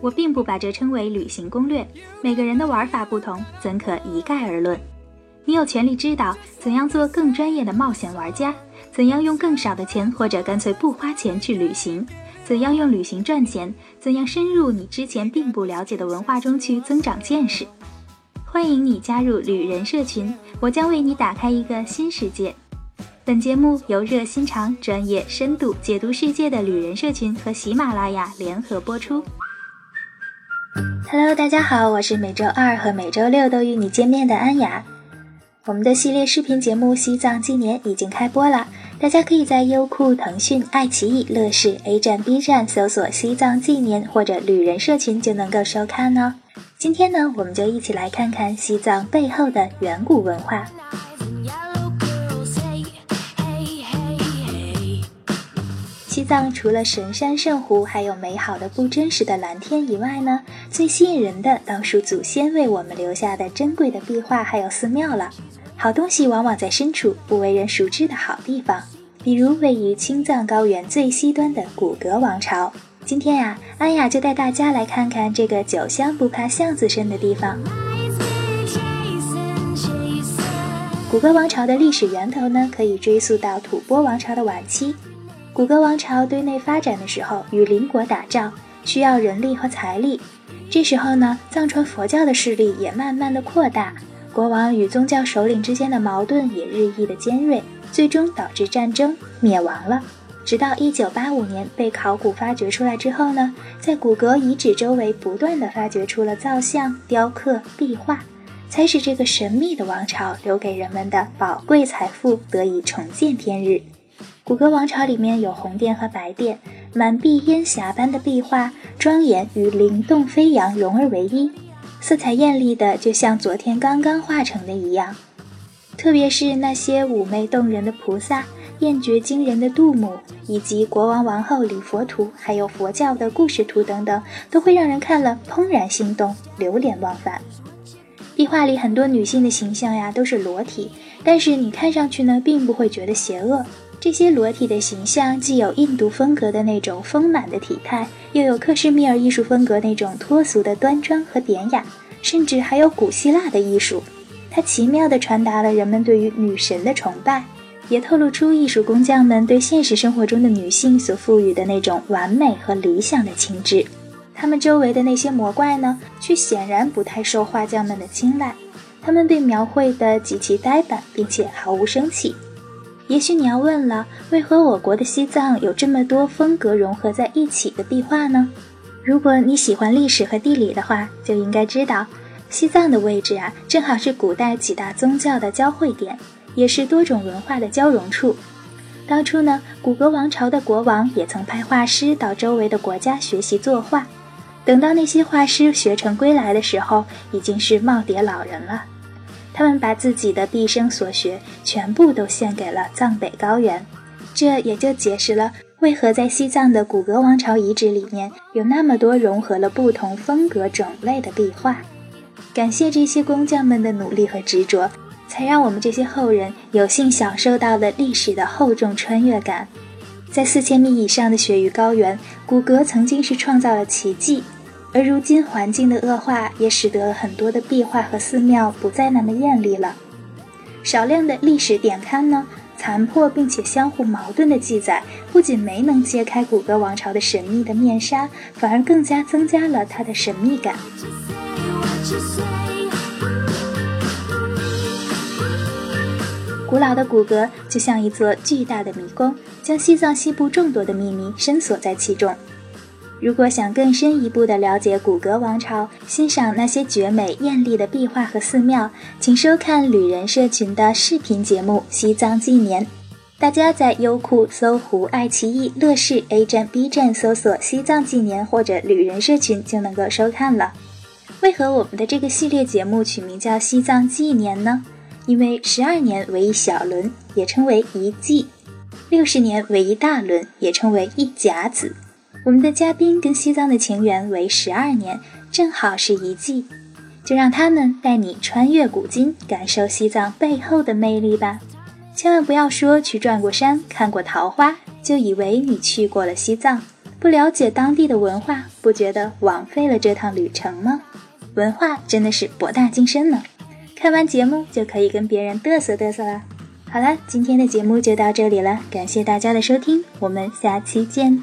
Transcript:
我并不把这称为旅行攻略，每个人的玩法不同，怎可一概而论？你有权利知道怎样做更专业的冒险玩家，怎样用更少的钱或者干脆不花钱去旅行，怎样用旅行赚钱，怎样深入你之前并不了解的文化中去增长见识。欢迎你加入旅人社群，我将为你打开一个新世界。本节目由热心肠、专业、深度解读世界的旅人社群和喜马拉雅联合播出。Hello，大家好，我是每周二和每周六都与你见面的安雅。我们的系列视频节目《西藏纪年》已经开播了，大家可以在优酷、腾讯、爱奇艺、乐视、A 站、B 站搜索《西藏纪年》或者“旅人社群”就能够收看哦。今天呢，我们就一起来看看西藏背后的远古文化。西藏除了神山圣湖，还有美好的不真实的蓝天以外呢，最吸引人的当属祖先为我们留下的珍贵的壁画还有寺庙了。好东西往往在深处不为人熟知的好地方，比如位于青藏高原最西端的古格王朝。今天呀，安雅就带大家来看看这个酒香不怕巷子深的地方。古格王朝的历史源头呢，可以追溯到吐蕃王朝的晚期。古格王朝对内发展的时候，与邻国打仗需要人力和财力。这时候呢，藏传佛教的势力也慢慢的扩大，国王与宗教首领之间的矛盾也日益的尖锐，最终导致战争灭亡了。直到一九八五年被考古发掘出来之后呢，在古格遗址周围不断的发掘出了造像、雕刻、壁画，才使这个神秘的王朝留给人们的宝贵财富得以重见天日。古格王朝里面有红殿和白殿，满壁烟霞般的壁画，庄严与灵动飞扬融而为一，色彩艳丽的就像昨天刚刚画成的一样。特别是那些妩媚动人的菩萨、艳绝惊人的杜母，以及国王王后礼佛图，还有佛教的故事图等等，都会让人看了怦然心动、流连忘返。壁画里很多女性的形象呀，都是裸体，但是你看上去呢，并不会觉得邪恶。这些裸体的形象既有印度风格的那种丰满的体态，又有克什米尔艺术风格那种脱俗的端庄和典雅，甚至还有古希腊的艺术。它奇妙地传达了人们对于女神的崇拜，也透露出艺术工匠们对现实生活中的女性所赋予的那种完美和理想的情致。他们周围的那些魔怪呢，却显然不太受画匠们的青睐，他们被描绘得极其呆板，并且毫无生气。也许你要问了，为何我国的西藏有这么多风格融合在一起的壁画呢？如果你喜欢历史和地理的话，就应该知道，西藏的位置啊，正好是古代几大宗教的交汇点，也是多种文化的交融处。当初呢，古格王朝的国王也曾派画师到周围的国家学习作画，等到那些画师学成归来的时候，已经是耄耋老人了。他们把自己的毕生所学全部都献给了藏北高原，这也就解释了为何在西藏的古格王朝遗址里面有那么多融合了不同风格种类的壁画。感谢这些工匠们的努力和执着，才让我们这些后人有幸享受到了历史的厚重穿越感。在四千米以上的雪域高原，古格曾经是创造了奇迹。而如今环境的恶化，也使得很多的壁画和寺庙不再那么艳丽了。少量的历史典刊呢，残破并且相互矛盾的记载，不仅没能揭开古格王朝的神秘的面纱，反而更加增加了它的神秘感。古老的古格就像一座巨大的迷宫，将西藏西部众多的秘密深锁在其中。如果想更深一步的了解古格王朝，欣赏那些绝美艳丽的壁画和寺庙，请收看旅人社群的视频节目《西藏纪年》。大家在优酷、搜狐、爱奇艺、乐视、A 站、B 站搜索《西藏纪年》或者“旅人社群”就能够收看了。为何我们的这个系列节目取名叫《西藏纪年》呢？因为十二年为一小轮，也称为一季；六十年为一大轮，也称为一甲子。我们的嘉宾跟西藏的情缘为十二年，正好是一季，就让他们带你穿越古今，感受西藏背后的魅力吧。千万不要说去转过山、看过桃花，就以为你去过了西藏。不了解当地的文化，不觉得枉费了这趟旅程吗？文化真的是博大精深呢。看完节目就可以跟别人嘚瑟嘚瑟啦。好了，今天的节目就到这里了，感谢大家的收听，我们下期见。